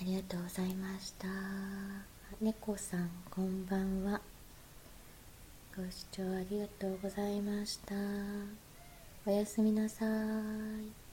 ありがとうございました。猫さんこんばんは。ご視聴ありがとうございました。おやすみなさい。